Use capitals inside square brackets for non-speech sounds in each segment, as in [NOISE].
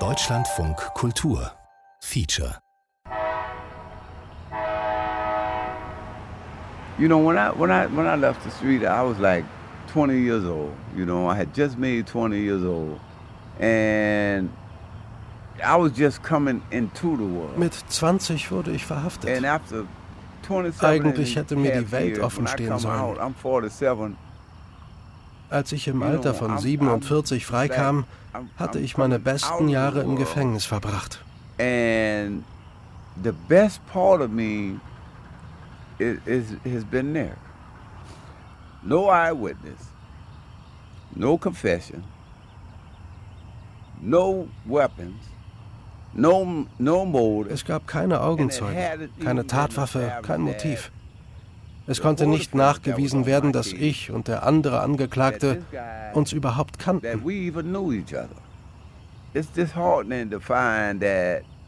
Deutschlandfunk Kultur Feature You know, when I when I when I left the street, I was like 20 years old. You know, I had just made 20 years old, and I was just coming into the world. Mit 20 wurde ich verhaftet. And after 27 Eigentlich hätte mir die Welt years, offen stehen sollen. Out, I'm 47. Als ich im Alter von 47 freikam, hatte ich meine besten Jahre im Gefängnis verbracht. And the best part of me is, is has been there. No eyewitness, no confession, no weapons, no no motive. Es gab keine Augenzeugen, keine Tatwaffe, kein Motiv. Es konnte nicht nachgewiesen werden, dass ich und der andere Angeklagte uns überhaupt that kannten.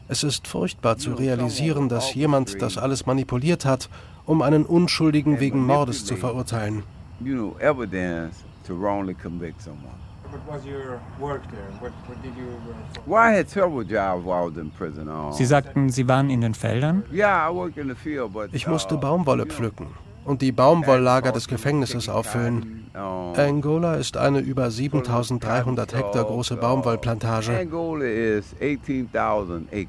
Es ist furchtbar zu realisieren, dass jemand das alles manipuliert hat, um einen Unschuldigen wegen Mordes zu verurteilen. you know evidence to wrongly convict someone. What was your work there? What, what did you work for? Well, I had several jobs while I was in prison. Uh, Sie sagten, Sie waren in den Feldern? yeah, I worked in the field, but Ich musste uh, Baumwolle pflücken und die Baumwolllager des Gefängnisses auffüllen. Angola ist eine über 7300 Hektar große Baumwollplantage. Angola is 18,000 acres.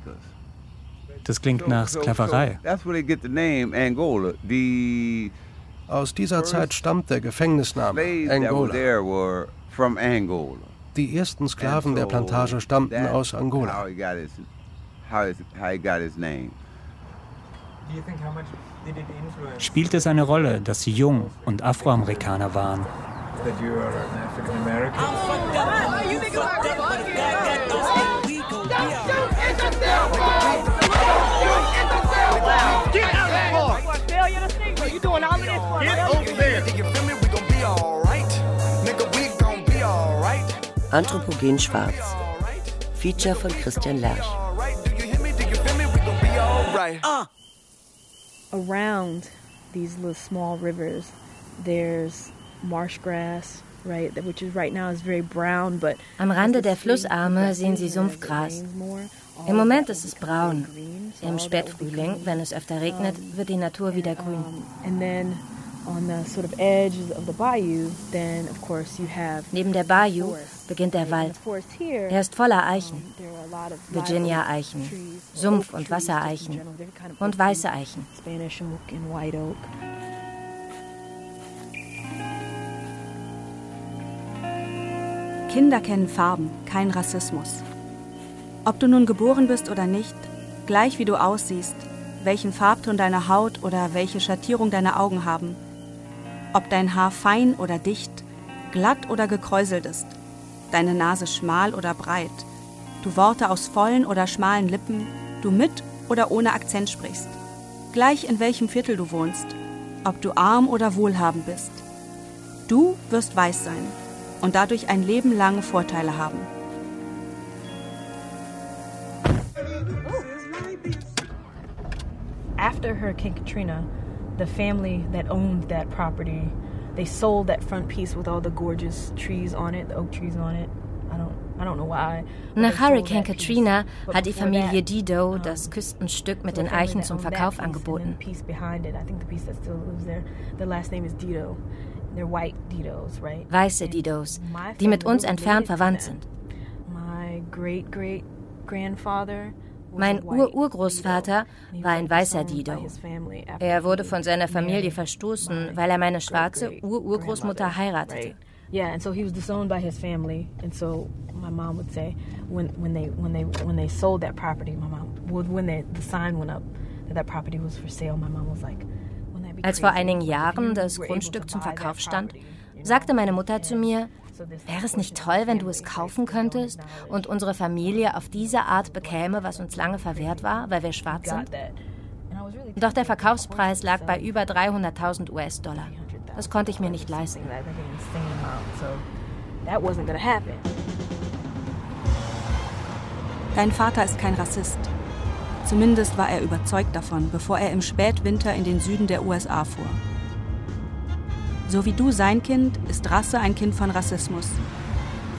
Das klingt nach Sklaverei. that's where they get the name Angola. The Aus dieser Zeit stammt der Gefängnisname Angola. there were from Angola. Die ersten Sklaven der Plantage stammten aus How Angola. Spielt es eine Rolle, dass Sie jung und Afroamerikaner waren? Anthropogen Schwarz. Feature von Christian Lerch. Around these little small rivers, there's marsh grass, Am Rande der Flussarme sehen Sie Sumpfgras. Im Moment ist es braun. Im Spätfrühling, wenn es öfter regnet, wird die Natur wieder grün. And then on the sort of edges of the bayou, then of course you have Neben der Bayou beginnt der Wald. forest here. Er ist voller Eichen. There are a lot of Virginia-Eichen, Sumpf- und Wassereichen und weiße Eichen. Kinder kennen Farben, kein Rassismus. Ob du nun geboren bist oder nicht, gleich wie du aussiehst, welchen Farbton deine Haut oder welche Schattierung deine Augen haben, ob dein Haar fein oder dicht, glatt oder gekräuselt ist, deine Nase schmal oder breit, du Worte aus vollen oder schmalen Lippen, du mit oder ohne Akzent sprichst, gleich in welchem Viertel du wohnst, ob du arm oder wohlhabend bist. Du wirst weiß sein und dadurch ein Leben lang Vorteile haben. After Hurricane Katrina, the family that owned that property, they sold that front piece with all the gorgeous trees on it, the oak trees on it. I don't, I don't know why. but they Nach sold Hurricane that piece. Katrina But hat die before Familie that, Dido um, das Küstenstück mit so den the family Eichen that zum owned that Verkauf piece and then angeboten. the piece behind it, I think the piece that still lives there, the last name is Dido. They're white Didos, right? Weiße And Didos, my die mit family uns was entfernt related to verwandt them. sind. My great great grandfather was Mein Ur-Urgroßvater war ein weißer Dido. Er wurde von seiner Familie verstoßen, weil er meine schwarze Ur-Urgroßmutter heiratete. Yeah, and so he was disowned by his family, and so my mom would say when when they when they when they sold that property, my mom would when they, the sign went up that that property was for sale. My mom was like, "Wouldn't that be Als vor einigen Jahren das Grundstück zum Verkauf stand, sagte meine Mutter zu mir, wäre es nicht toll, wenn du es kaufen könntest und unsere Familie auf diese Art bekäme, was uns lange verwehrt war, weil wir schwarz sind? Doch der Verkaufspreis lag bei über 300.000 US-Dollar. Das konnte ich mir nicht leisten. Dein Vater ist kein Rassist. Zumindest war er überzeugt davon, bevor er im Spätwinter in den Süden der USA fuhr. So wie du sein Kind, ist Rasse ein Kind von Rassismus.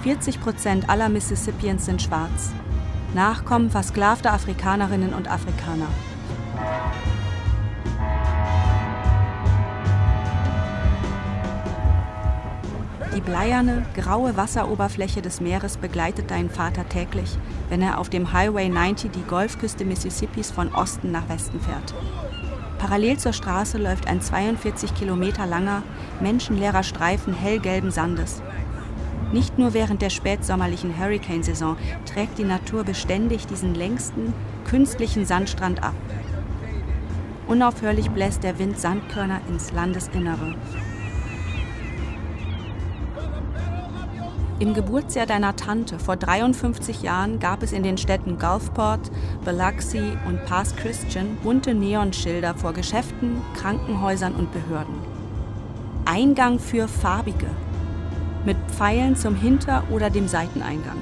40 Prozent aller Mississippians sind schwarz. Nachkommen versklavter Afrikanerinnen und Afrikaner. Die bleierne, graue Wasseroberfläche des Meeres begleitet deinen Vater täglich, wenn er auf dem Highway 90 die Golfküste Mississippis von Osten nach Westen fährt. Parallel zur Straße läuft ein 42 Kilometer langer, menschenleerer Streifen hellgelben Sandes. Nicht nur während der spätsommerlichen Hurricane-Saison trägt die Natur beständig diesen längsten, künstlichen Sandstrand ab. Unaufhörlich bläst der Wind Sandkörner ins Landesinnere. Im Geburtsjahr deiner Tante vor 53 Jahren gab es in den Städten Gulfport, Biloxi und Pass Christian bunte Neonschilder vor Geschäften, Krankenhäusern und Behörden. Eingang für Farbige mit Pfeilen zum Hinter- oder dem Seiteneingang.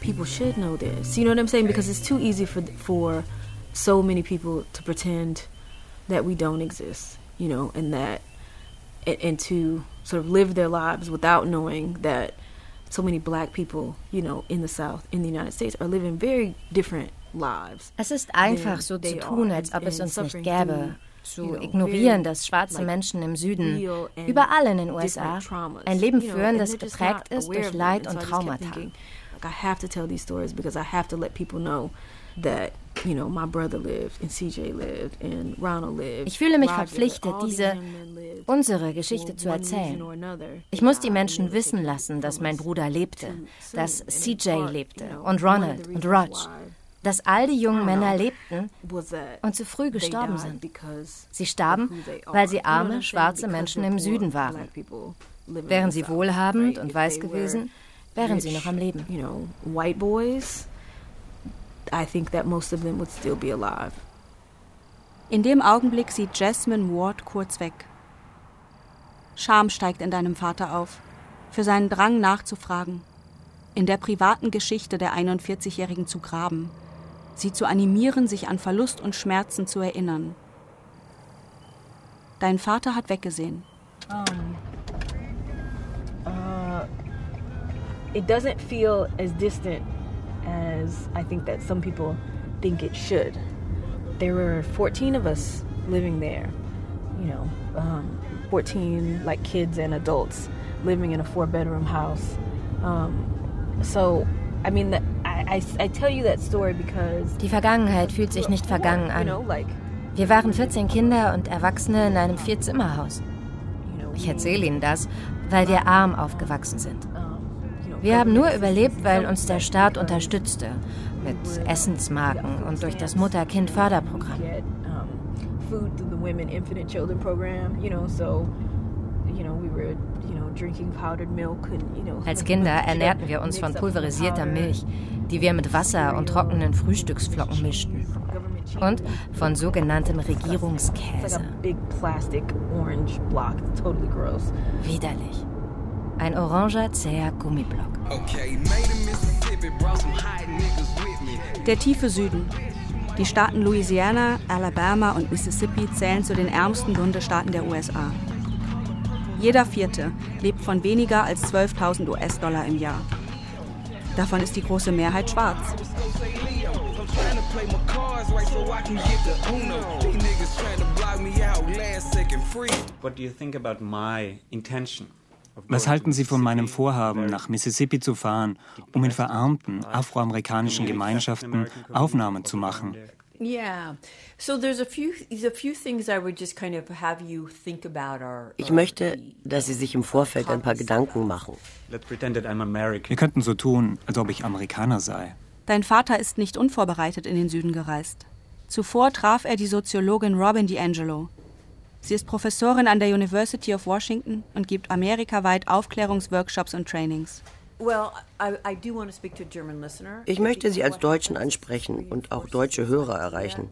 People should know this. You know what I'm saying? Because it's too easy for for so many people to pretend that we don't exist, you know, and that and, and to sort of live their lives without knowing that so many black people, you know, in the South, in the United States, are living very different lives. Es ist einfach so zu tun, als ob es uns nicht gäbe. Zu ignorieren, dass schwarze Menschen im Süden, überall in den USA, ein Leben führen, das geprägt ist durch Leid und Traumata. I have to tell these stories because I have to let people know that you know my brother lived and CJ lived and Ronald lived. Ich fühle mich verpflichtet, diese unsere Geschichte zu erzählen. Ich muss die Menschen wissen lassen, dass mein Bruder lebte, dass CJ lebte und Ronald und Rog, dass all die jungen Männer lebten und zu früh gestorben sind. Sie starben, weil sie arme, schwarze Menschen im Süden waren. Wären sie wohlhabend und weiß gewesen, wären sie noch am Leben. I think that most of them would still be alive. In dem Augenblick sieht Jasmine Ward kurz weg. Scham steigt in deinem Vater auf, für seinen Drang nachzufragen, in der privaten Geschichte der 41-Jährigen zu graben, sie zu animieren, sich an Verlust und Schmerzen zu erinnern. Dein Vater hat weggesehen. Um, uh, it doesn't feel as distant as I think that some people think it should. There were 14 of us living there, you know, um, 14 like kids and adults living in a four bedroom house. Um, so, I mean, the, I, I, I tell you that story because. Die Vergangenheit fühlt sich nicht vergangen an. Wir waren 14 Kinder und Erwachsene in einem Vierzimmerhaus. Ich erzähle Ihnen das, weil wir arm aufgewachsen sind. Wir haben nur überlebt, weil uns der Staat unterstützte. Mit Essensmarken und durch das Mutter-Kind-Förderprogramm. Als Kinder [LAUGHS] ernährten wir uns von pulverisierter Milch, die wir mit Wasser und trockenen Frühstücksflocken mischten. Und von sogenanntem Regierungskäse. Widerlich. Ein oranger, zäher Gummiblock. Der tiefe Süden. Die Staaten Louisiana, Alabama und Mississippi zählen zu den ärmsten Bundesstaaten der USA. Jeder Vierte lebt von weniger als 12.000 US-Dollar im Jahr. Davon ist die große Mehrheit schwarz. What do you think about my intention? Was halten Sie von meinem Vorhaben, nach Mississippi zu fahren, um in verarmten afroamerikanischen Gemeinschaften Aufnahmen zu machen? Ich möchte, dass Sie sich im Vorfeld ein paar Gedanken machen. Wir könnten so tun, als ob ich Amerikaner sei. Dein Vater ist nicht unvorbereitet in den Süden gereist. Zuvor traf er die Soziologin Robin DiAngelo. Sie ist Professorin an der University of Washington und gibt amerikaweit Aufklärungsworkshops und Trainings. Ich möchte Sie als Deutschen ansprechen und auch deutsche Hörer erreichen.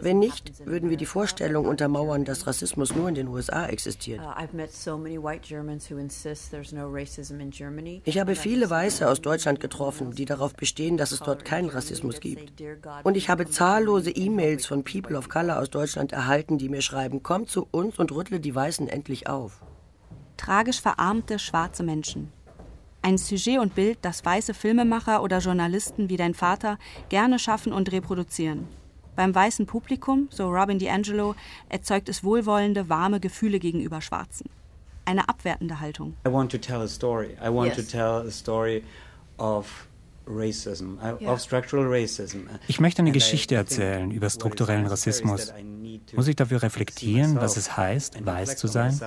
Wenn nicht, würden wir die Vorstellung untermauern, dass Rassismus nur in den USA existiert. Ich habe viele Weiße aus Deutschland getroffen, die darauf bestehen, dass es dort keinen Rassismus gibt. Und ich habe zahllose E-Mails von People of Color aus Deutschland erhalten, die mir schreiben, komm zu uns und rüttle die Weißen endlich auf. tragisch verarmte schwarze Menschen. Ein Sujet und Bild, das weiße Filmemacher oder Journalisten wie dein Vater gerne schaffen und reproduzieren. Beim weißen Publikum, so Robin DiAngelo, erzeugt es wohlwollende, warme Gefühle gegenüber Schwarzen. Eine abwertende Haltung. I want to tell a story. I want yes. to tell a story of ich möchte eine Geschichte erzählen über strukturellen Rassismus. Muss ich dafür reflektieren, was es heißt, weiß zu sein?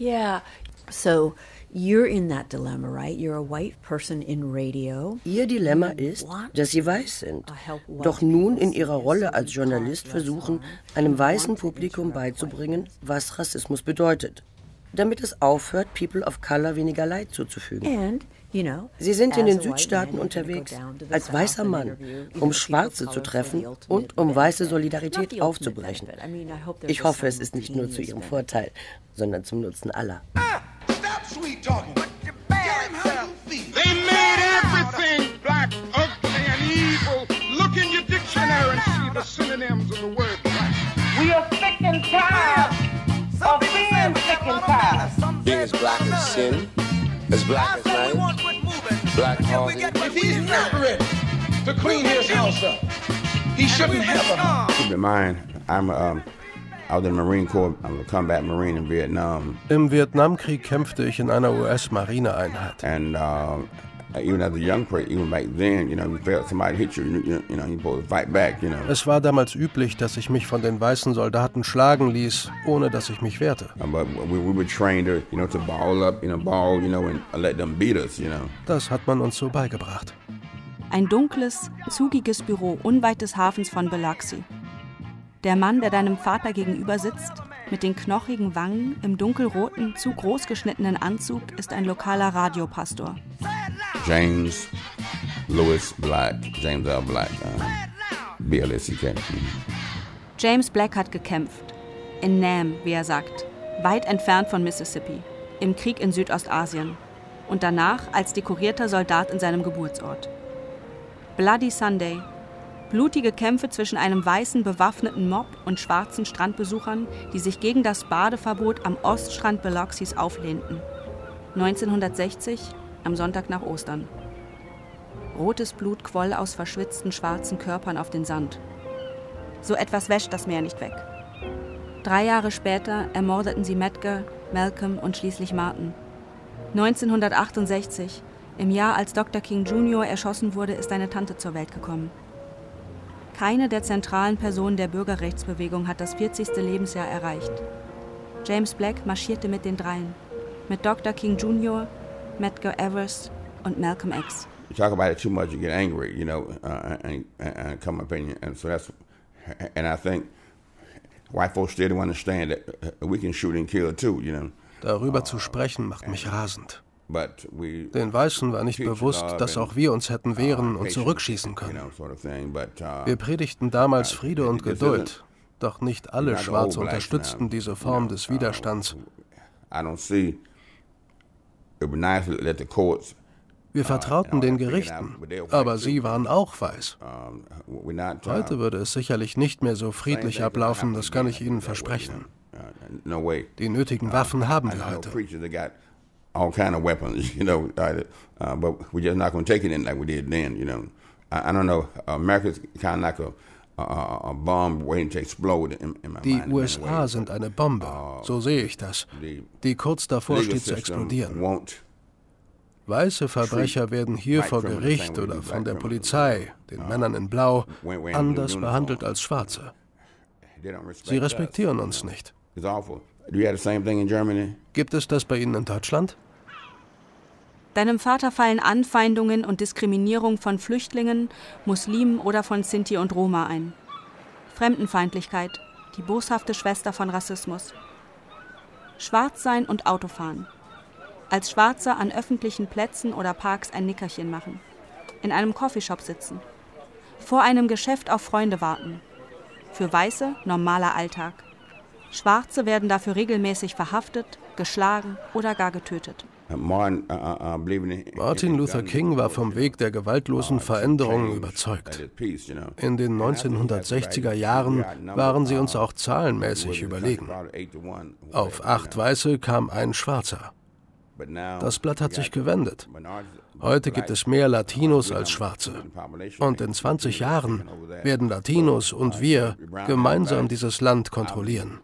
Yeah. So You're in that dilemma, right? You're a white person in radio. Ihr Dilemma ist, dass Sie weiß sind, doch nun in Ihrer Rolle als Journalist versuchen, einem weißen Publikum beizubringen, was Rassismus bedeutet, damit es aufhört, People of Color weniger Leid zuzufügen. Sie sind in den Südstaaten unterwegs als weißer Mann, um Schwarze zu treffen und um weiße Solidarität aufzubrechen. Ich hoffe, es ist nicht nur zu Ihrem Vorteil, sondern zum Nutzen aller. Ah, We are sick and tired of being sick and tired. Being as black as sin. As black as night. Black Halsey. If he's not ready to clean his house up, he shouldn't have a Keep in mind, I'm um, I was in the Marine Corps. I'm a combat Marine in Vietnam. Im Vietnamkrieg kämpfte ich in einer US-Marineeinheit. And uh, even as a young person, even back then, you know, you felt somebody hit you, you, you know, you supposed to fight back, you know. Es war damals üblich, dass ich mich von den weißen Soldaten schlagen ließ, ohne dass ich mich wehrte. But we, we were trained to, you know, to ball up, you know, ball, you know, and let them beat us, you know. Das hat man uns so beigebracht. Ein dunkles, zugiges Büro unweit des Hafens von Biloxi. Der Mann, der deinem Vater gegenüber sitzt, mit den knochigen Wangen im dunkelroten, zu groß geschnittenen Anzug, ist ein lokaler Radiopastor. James Lewis Black, James L. Black, uh, BLSCK. James Black hat gekämpft. In Nam, wie er sagt, weit entfernt von Mississippi, im Krieg in Südostasien und danach als dekorierter Soldat in seinem Geburtsort. Bloody Sunday, blutige Kämpfe zwischen einem weißen bewaffneten Mob und schwarzen Strandbesuchern, die sich gegen das Badeverbot am Oststrand Biloxis auflehnten. 1960 am Sonntag nach Ostern. Rotes Blut quoll aus verschwitzten schwarzen Körpern auf den Sand. So etwas wäscht das Meer nicht weg. Drei Jahre später ermordeten sie Medgar, Malcolm und schließlich Martin. 1968, im Jahr als Dr. King Jr. erschossen wurde, ist eine Tante zur Welt gekommen. Keine der zentralen Personen der Bürgerrechtsbewegung hat das 40. Lebensjahr erreicht. James Black marschierte mit den dreien. Mit Dr. King Jr., Medgar Evers und Malcolm X. You talk about it too much, you get angry, you know, uh, and, and come opinion, and so that's, and I think white folks still don't understand that we can shoot and kill too, you know. Darüber zu sprechen macht mich rasend. Den Weißen war nicht bewusst, dass auch wir uns hätten wehren und zurückschießen können. Uh, wir predigten damals Friede und Geduld, doch nicht alle Schwarze unterstützten diese Form des uh, Widerstands. Wir vertrauten den Gerichten, aber sie waren auch weiß. Heute würde es sicherlich nicht mehr so friedlich ablaufen, das kann ich Ihnen versprechen. Die nötigen Waffen haben wir heute. all kind of weapons, [LAUGHS] you know, uh, but we're just not going to take it in like we did then, you know. I, I don't know. America's kind of like a, Die USA sind eine Bombe, uh, so sehe ich das, die kurz davor steht zu explodieren. Weiße Verbrecher werden hier vor Gericht oder von der Polizei, den uh, Männern in Blau, anders behandelt als Schwarze. Sie respektieren uns nicht. Gibt es das bei Ihnen in Deutschland? Deinem Vater fallen Anfeindungen und Diskriminierung von Flüchtlingen, Muslimen oder von Sinti und Roma ein. Fremdenfeindlichkeit, die boshafte Schwester von Rassismus. Schwarzsein und Autofahren. Als Schwarzer an öffentlichen Plätzen oder Parks ein Nickerchen machen. In einem Coffeeshop sitzen. Vor einem Geschäft auf Freunde warten. Für Weiße normaler Alltag. Schwarze werden dafür regelmäßig verhaftet, geschlagen oder gar getötet. Uh, uh, uh, Martin Luther King war vom Weg der gewaltlosen Veränderungen überzeugt. In den 1960er Jahren waren sie uns auch zahlenmäßig überlegen. Auf acht Weiße kam ein Schwarzer. Das Blatt hat sich gewendet. Heute gibt es mehr Latinos als Schwarze. Und in 20 Jahren werden Latinos und wir gemeinsam dieses Land kontrollieren.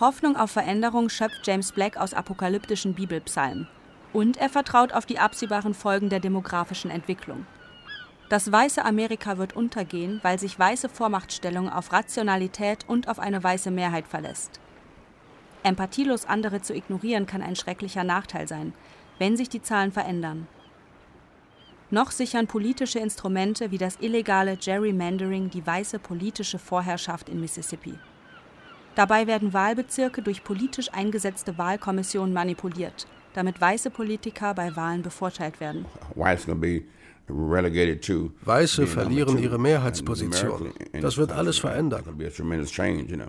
Hoffnung auf Veränderung schöpft James Black aus apokalyptischen Bibelpsalmen. Und er vertraut auf die absehbaren Folgen der demografischen Entwicklung. Das weiße Amerika wird untergehen, weil sich weiße Vormachtstellung auf Rationalität und auf eine weiße Mehrheit verlässt. Empathielos andere zu ignorieren kann ein schrecklicher Nachteil sein, wenn sich die Zahlen verändern. Noch sichern politische Instrumente wie das illegale Gerrymandering die weiße politische Vorherrschaft in Mississippi. Dabei werden Wahlbezirke durch politisch eingesetzte Wahlkommissionen manipuliert, damit weiße Politiker bei Wahlen bevorteilt werden. Weiße verlieren ihre Mehrheitsposition. Das wird alles verändern.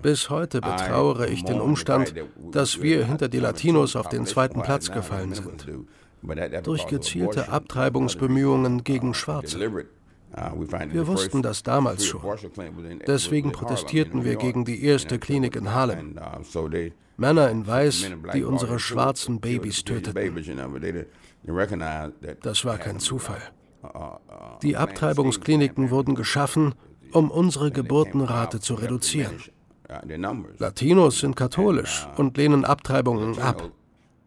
Bis heute betrauere ich den Umstand, dass wir hinter die Latinos auf den zweiten Platz gefallen sind. Durch gezielte Abtreibungsbemühungen gegen Schwarze. Wir wussten das damals schon. Deswegen protestierten wir gegen die erste Klinik in Harlem. Männer in Weiß, die unsere schwarzen Babys töteten. Das war kein Zufall. Die Abtreibungskliniken wurden geschaffen, um unsere Geburtenrate zu reduzieren. Latinos sind katholisch und lehnen Abtreibungen ab.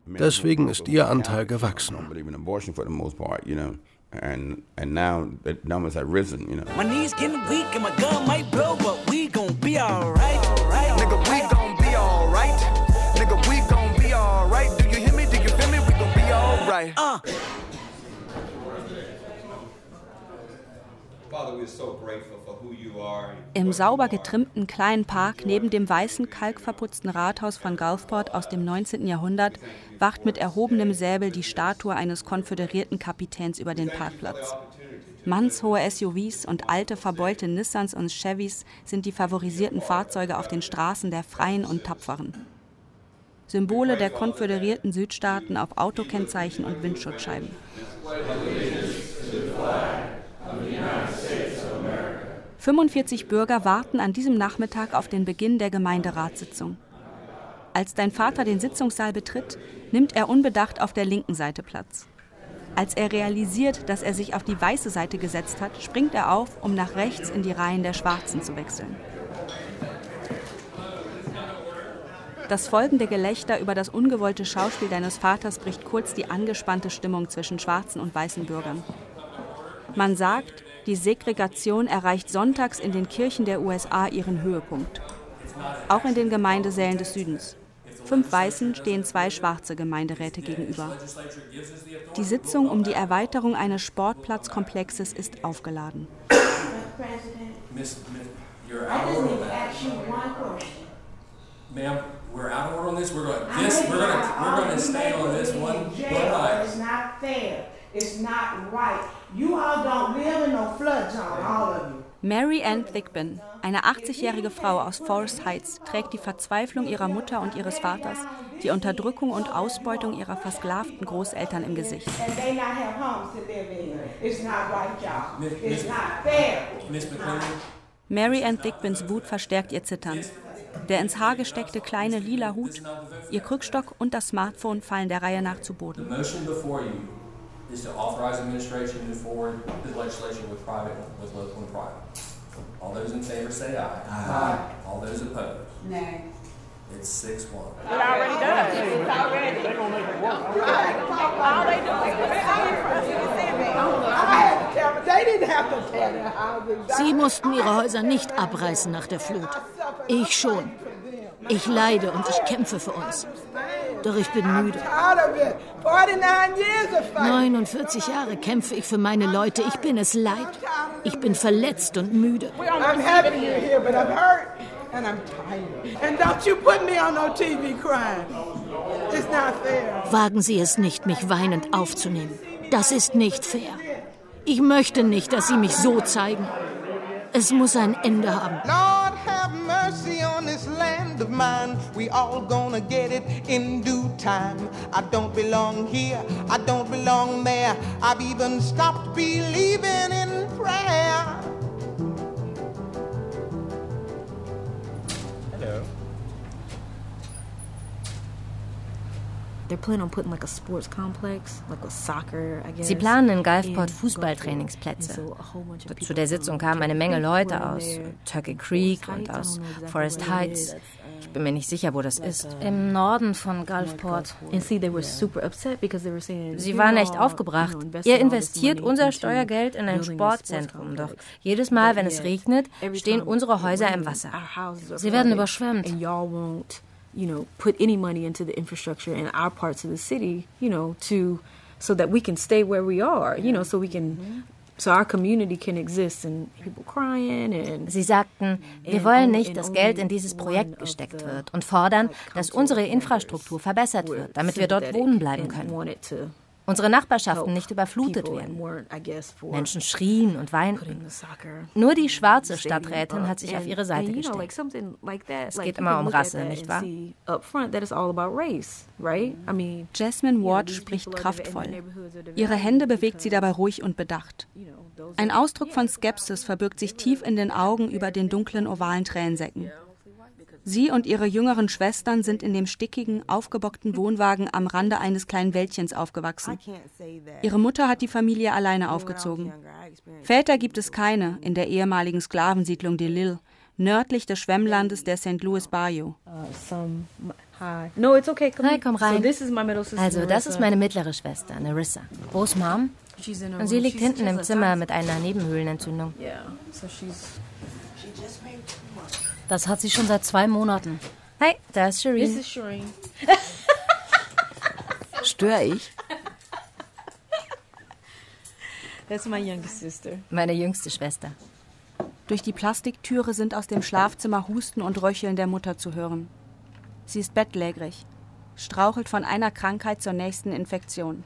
Deswegen ist ihr Anteil gewachsen. And, and now the numbers have risen, you know. My knees getting weak and my gun might blow, but we gon' be alright. Right. Nigga, we gon' be alright. Nigga, we gon' be alright. Do you hear me? Do you feel me? We gon' be alright. Uh. Im sauber getrimmten kleinen Park neben dem weißen, kalkverputzten Rathaus von Gulfport aus dem 19. Jahrhundert wacht mit erhobenem Säbel die Statue eines konföderierten Kapitäns über den Parkplatz. Mannshohe SUVs und alte verbeulte Nissans und Chevys sind die favorisierten Fahrzeuge auf den Straßen der Freien und Tapferen. Symbole der konföderierten Südstaaten auf Autokennzeichen und Windschutzscheiben. 45 Bürger warten an diesem Nachmittag auf den Beginn der Gemeinderatssitzung. Als dein Vater den Sitzungssaal betritt, nimmt er unbedacht auf der linken Seite Platz. Als er realisiert, dass er sich auf die weiße Seite gesetzt hat, springt er auf, um nach rechts in die Reihen der Schwarzen zu wechseln. Das folgende Gelächter über das ungewollte Schauspiel deines Vaters bricht kurz die angespannte Stimmung zwischen schwarzen und weißen Bürgern. Man sagt, die Segregation erreicht sonntags in den Kirchen der USA ihren Höhepunkt. Auch in den Gemeindesälen des Südens. Fünf Weißen stehen zwei schwarze Gemeinderäte gegenüber. Die Sitzung um die Erweiterung eines Sportplatzkomplexes ist aufgeladen. Ma'am, we're out of order on this. We're going. To stay on this one. It's not fair. It's not right. You all don't live in no flood zone, all of you. Mary Ann Thigpen, eine 80-jährige Frau aus Forest Heights, trägt die Verzweiflung ihrer Mutter und ihres Vaters, die Unterdrückung und Ausbeutung ihrer versklavten Großeltern im Gesicht. Mary Ann Thigpens Wut verstärkt ihr Zittern. Der ins Haar gesteckte kleine lila Hut, ihr Krückstock und das Smartphone fallen der Reihe nach zu Boden is to authorize administration to move forward the legislation with private, with local and private. All those in favor say aye. Aye. All those opposed? Nay. It's six one. It already does. It's already. They're gonna make it work. All they do is Sie mussten ihre Häuser nicht abreißen nach der Flut. Ich schon. Ich leide und ich kämpfe für uns. Doch ich bin müde. 49 Jahre kämpfe ich für meine Leute. Ich bin es leid. Ich bin verletzt und müde. Wagen Sie es nicht, mich weinend aufzunehmen. Das ist nicht fair. Ich möchte nicht, dass Sie mich so zeigen. Es muss ein Ende haben. Lord, have mercy on this land of mine. We all gonna get it in due time. I don't belong here, I don't belong there. I've even stopped believing in prayer. Sie planen in Gulfport Fußballtrainingsplätze. Zu der Sitzung kamen eine Menge Leute aus Turkey Creek und aus Forest Heights. Ich bin mir nicht sicher, wo das ist. Im Norden von Gulfport. Sie waren echt aufgebracht. Ihr investiert unser Steuergeld in ein Sportzentrum, doch jedes Mal, wenn es regnet, stehen unsere Häuser im Wasser. Sie werden überschwemmt you know, put any money into the infrastructure in our parts of the city, you know, to so that we can stay where we are, you know, so we can so our community can exist and people crying and Sie sagten, wir wollen nicht, dass Geld in dieses Projekt gesteckt wird und fordern, dass unsere Infrastruktur verbessert wird, damit wir dort wohnen bleiben können unsere Nachbarschaften nicht überflutet werden. Menschen schrien und weinten. Nur die schwarze Stadträtin hat sich auf ihre Seite gestellt. Es geht immer um Rasse, nicht wahr? Jasmine Ward spricht kraftvoll. Ihre Hände bewegt sie dabei ruhig und bedacht. Ein Ausdruck von Skepsis verbirgt sich tief in den Augen über den dunklen ovalen Tränensäcken. Sie und ihre jüngeren Schwestern sind in dem stickigen, aufgebockten Wohnwagen am Rande eines kleinen Wäldchens aufgewachsen. Ihre Mutter hat die Familie alleine aufgezogen. Väter gibt es keine in der ehemaligen Sklavensiedlung de Lille, nördlich des Schwemmlandes der St. Louis Bayou. Hi, komm rein. Also, das ist meine mittlere Schwester, Narissa. Wo ist Mom? Und sie liegt hinten im Zimmer mit einer Nebenhöhlenentzündung. Das hat sie schon seit zwei Monaten. Hi, da ist Shireen. This is Shireen. [LAUGHS] Störe ich? That's my youngest sister. Meine jüngste Schwester. Durch die Plastiktüre sind aus dem Schlafzimmer Husten und Röcheln der Mutter zu hören. Sie ist bettlägerig, strauchelt von einer Krankheit zur nächsten Infektion.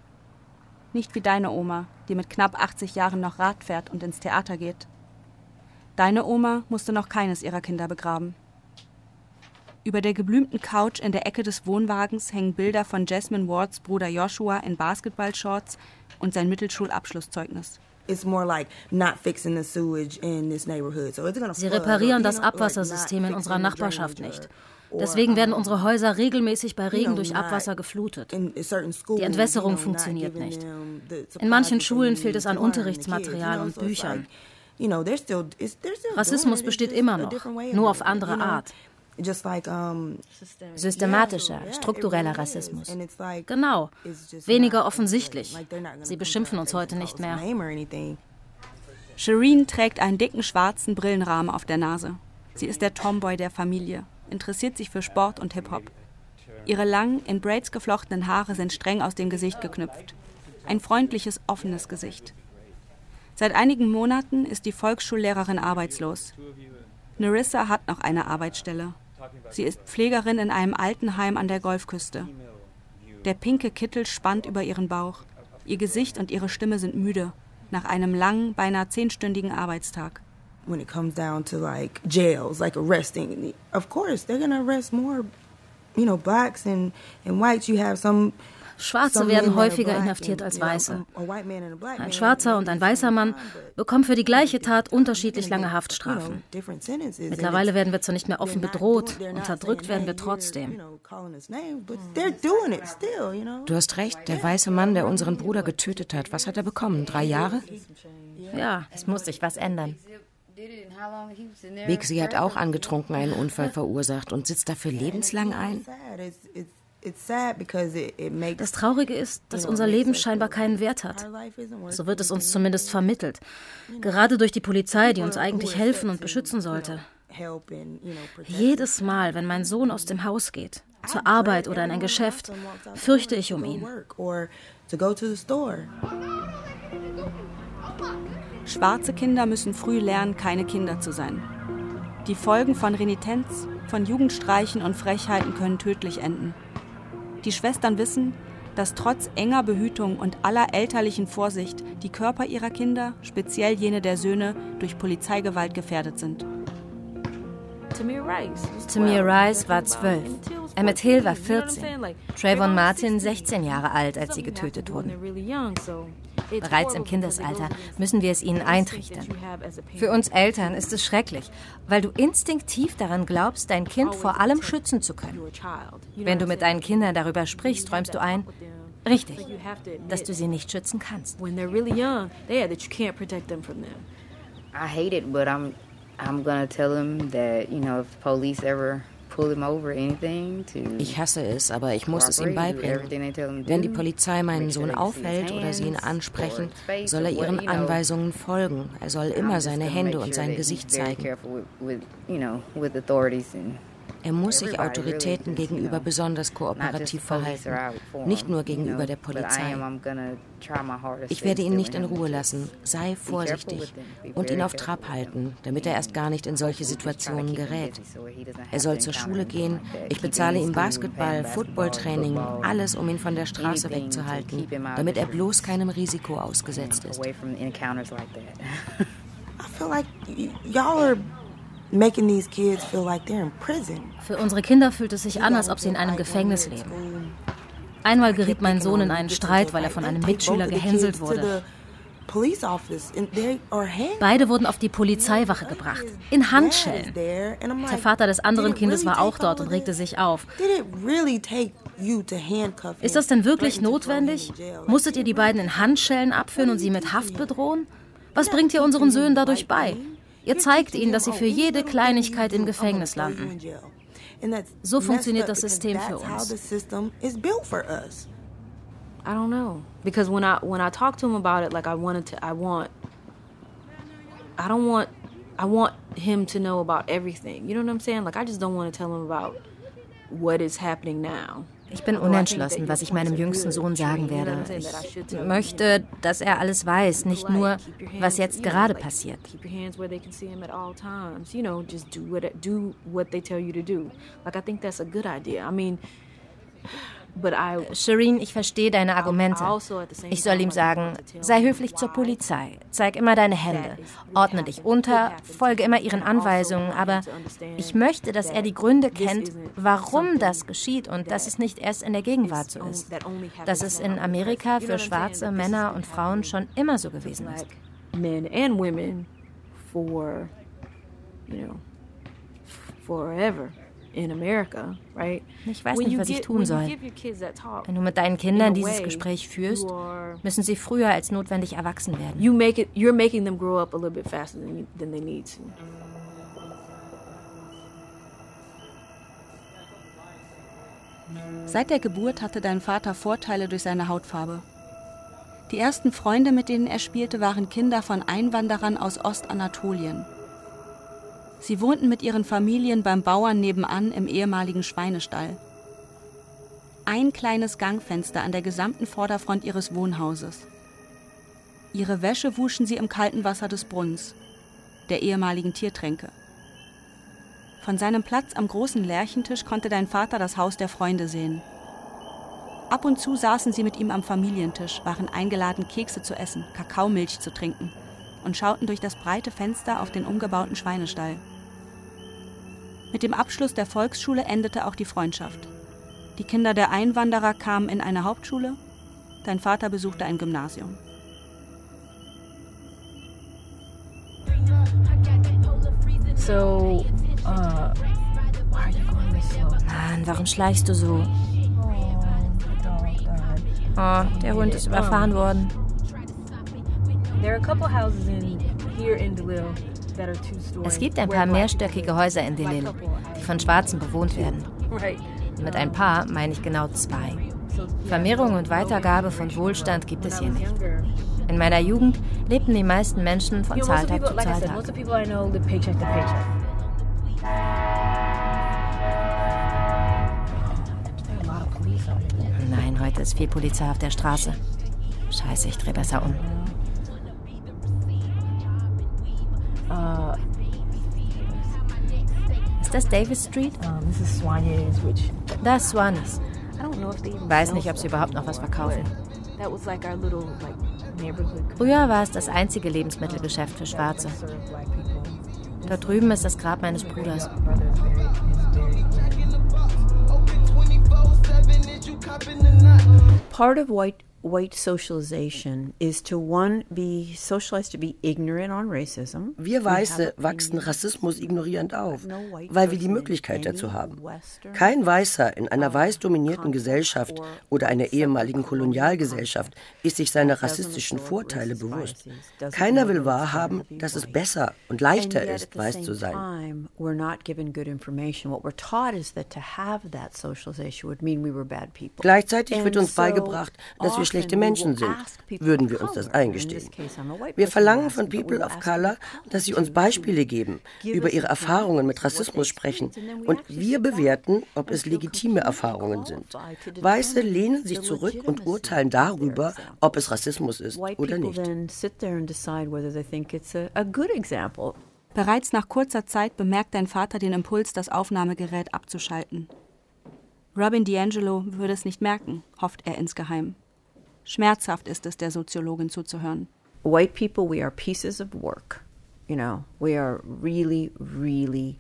Nicht wie deine Oma, die mit knapp 80 Jahren noch Rad fährt und ins Theater geht. Deine Oma musste noch keines ihrer Kinder begraben. Über der geblümten Couch in der Ecke des Wohnwagens hängen Bilder von Jasmine Wards Bruder Joshua in Basketballshorts und sein Mittelschulabschlusszeugnis. Sie reparieren das Abwassersystem in unserer Nachbarschaft nicht. Deswegen werden unsere Häuser regelmäßig bei Regen durch Abwasser geflutet. Die Entwässerung funktioniert nicht. In manchen Schulen fehlt es an Unterrichtsmaterial und Büchern. Rassismus besteht immer noch, nur auf andere Art. Systematischer, struktureller Rassismus. Genau, weniger offensichtlich. Sie beschimpfen uns heute nicht mehr. Shireen trägt einen dicken schwarzen Brillenrahmen auf der Nase. Sie ist der Tomboy der Familie, interessiert sich für Sport und Hip-Hop. Ihre langen, in Braids geflochtenen Haare sind streng aus dem Gesicht geknüpft. Ein freundliches, offenes Gesicht. Seit einigen Monaten ist die Volksschullehrerin arbeitslos. Narissa hat noch eine Arbeitsstelle. Sie ist Pflegerin in einem Altenheim an der Golfküste. Der pinke Kittel spannt über ihren Bauch. Ihr Gesicht und ihre Stimme sind müde nach einem langen, beinahe zehnstündigen Arbeitstag. When it comes down to like jails, like arresting, of course they're gonna arrest more, you know, blacks and and whites. You have some Schwarze werden häufiger inhaftiert als Weiße. Ein schwarzer und ein weißer Mann bekommen für die gleiche Tat unterschiedlich lange Haftstrafen. Mittlerweile werden wir zwar nicht mehr offen bedroht, unterdrückt werden wir trotzdem. Du hast recht, der weiße Mann, der unseren Bruder getötet hat, was hat er bekommen? Drei Jahre? Ja, es muss sich was ändern. Bixi hat auch angetrunken einen Unfall verursacht und sitzt dafür lebenslang ein. Das Traurige ist, dass unser Leben scheinbar keinen Wert hat. So wird es uns zumindest vermittelt. Gerade durch die Polizei, die uns eigentlich helfen und beschützen sollte. Jedes Mal, wenn mein Sohn aus dem Haus geht, zur Arbeit oder in ein Geschäft, fürchte ich um ihn. Schwarze Kinder müssen früh lernen, keine Kinder zu sein. Die Folgen von Renitenz, von Jugendstreichen und Frechheiten können tödlich enden. Die Schwestern wissen, dass trotz enger Behütung und aller elterlichen Vorsicht die Körper ihrer Kinder, speziell jene der Söhne, durch Polizeigewalt gefährdet sind. Tamir Rice war zwölf. Emmett Hill war 14. Trayvon Martin 16 Jahre alt, als sie getötet wurden. Bereits im Kindesalter müssen wir es ihnen eintrichtern. Für uns Eltern ist es schrecklich, weil du instinktiv daran glaubst, dein Kind vor allem schützen zu können. Wenn du mit deinen Kindern darüber sprichst, räumst du ein, richtig, dass du sie nicht schützen kannst. I hate it, but I'm I'm gonna tell them that you know if the police ever ich hasse es, aber ich muss es ihm beibringen. Wenn die Polizei meinen Sohn aufhält oder sie ihn ansprechen, soll er ihren Anweisungen folgen. Er soll immer seine Hände und sein Gesicht zeigen. Er muss sich Autoritäten gegenüber besonders kooperativ verhalten, nicht nur gegenüber der Polizei. Ich werde ihn nicht in Ruhe lassen. Sei vorsichtig und ihn auf Trab halten, damit er erst gar nicht in solche Situationen gerät. Er soll zur Schule gehen. Ich bezahle ihm Basketball, Footballtraining, alles, um ihn von der Straße wegzuhalten, damit er bloß keinem Risiko ausgesetzt ist. I feel like y'all are making these kids feel like they're in prison. Für unsere Kinder fühlt es sich an, als ob sie in einem Gefängnis leben. Einmal geriet mein Sohn in einen Streit, weil er von einem Mitschüler gehänselt wurde. Beide wurden auf die Polizeiwache gebracht, in Handschellen. Der Vater des anderen Kindes war auch dort und regte sich auf. Ist das denn wirklich notwendig? Musstet ihr die beiden in Handschellen abführen und sie mit Haft bedrohen? Was bringt ihr unseren Söhnen dadurch bei? Ihr zeigt ihnen, dass sie für jede Kleinigkeit im Gefängnis landen. So funktioniert das System für uns. I don't know because when I when I talk to him about it, like I wanted to, I want, I don't want, I want him to know about everything. You know what I'm saying? Like I just don't want to tell him about what is happening now. Ich bin unentschlossen, was ich meinem jüngsten Sohn sagen werde. Ich möchte, dass er alles weiß, nicht nur, was jetzt gerade passiert. Shireen, ich verstehe deine Argumente. Also ich soll ihm sagen, sei höflich zur Polizei, zeig immer deine Hände, ordne dich unter, folge immer ihren Anweisungen, aber ich möchte, dass er die Gründe kennt, warum das geschieht und dass es nicht erst in der Gegenwart so ist. Dass es in Amerika für schwarze Männer und Frauen schon immer so gewesen ist. Men and women for, you know, forever in America, right? Ich weiß nicht, was ich tun soll. Wenn du mit deinen Kindern dieses Gespräch führst, müssen sie früher als notwendig erwachsen werden. You make it, you're making them grow up a little bit faster than, than they need to. Seit der Geburt hatte dein Vater Vorteile durch seine Hautfarbe. Die ersten Freunde, mit denen er spielte, waren Kinder von Einwanderern aus Ostanatolien. Sie wohnten mit ihren Familien beim Bauern nebenan im ehemaligen Schweinestall. Ein kleines Gangfenster an der gesamten Vorderfront ihres Wohnhauses. Ihre Wäsche wuschen sie im kalten Wasser des Brunnens, der ehemaligen Tiertränke. Von seinem Platz am großen Lärchentisch konnte dein Vater das Haus der Freunde sehen. Ab und zu saßen sie mit ihm am Familientisch, waren eingeladen, Kekse zu essen, Kakaomilch zu trinken und schauten durch das breite Fenster auf den umgebauten Schweinestall. Mit dem Abschluss der Volksschule endete auch die Freundschaft. Die Kinder der Einwanderer kamen in eine Hauptschule, dein Vater besuchte ein Gymnasium. So, uh, why are you going so? Mann, warum schleichst du so? Oh, der Hund ist überfahren worden. Es gibt ein paar mehrstöckige Häuser in Delil, die von Schwarzen bewohnt werden. Mit ein paar meine ich genau zwei. Vermehrung und Weitergabe von Wohlstand gibt es hier nicht. In meiner Jugend lebten die meisten Menschen von Zahltag zu Zahltag. Nein, heute ist viel Polizei auf der Straße. Scheiße, ich drehe besser um. Das Davis Street? Das ist Swannies. Weiß nicht, ob sie überhaupt noch was verkaufen. Früher war es das einzige Lebensmittelgeschäft für Schwarze. Da drüben ist das Grab meines Bruders. Part of white white socialization is to one be socialized to be ignorant on racism. Wir Weiße wachsen Rassismus ignorierend auf, weil wir die Möglichkeit dazu haben. Kein Weißer in einer weiß dominierten Gesellschaft oder einer ehemaligen Kolonialgesellschaft ist sich seiner rassistischen Vorteile bewusst. Keiner will wahrhaben, dass es besser und leichter ist, weiß zu sein. Gleichzeitig wird uns beigebracht, dass wir schlechte Menschen sind, würden wir uns das eingestehen. Wir verlangen von People of Color, dass sie uns Beispiele geben, über ihre Erfahrungen mit Rassismus sprechen und wir bewerten, ob es legitime Erfahrungen sind. Weiße lehnen sich zurück und urteilen darüber, ob es Rassismus ist oder nicht. Bereits nach kurzer Zeit bemerkt dein Vater den Impuls, das Aufnahmegerät abzuschalten. Robin DiAngelo würde es nicht merken, hofft er insgeheim. Schmerzhaft ist es, der Soziologin zuzuhören. White people, we are pieces of work. You know, we are really, really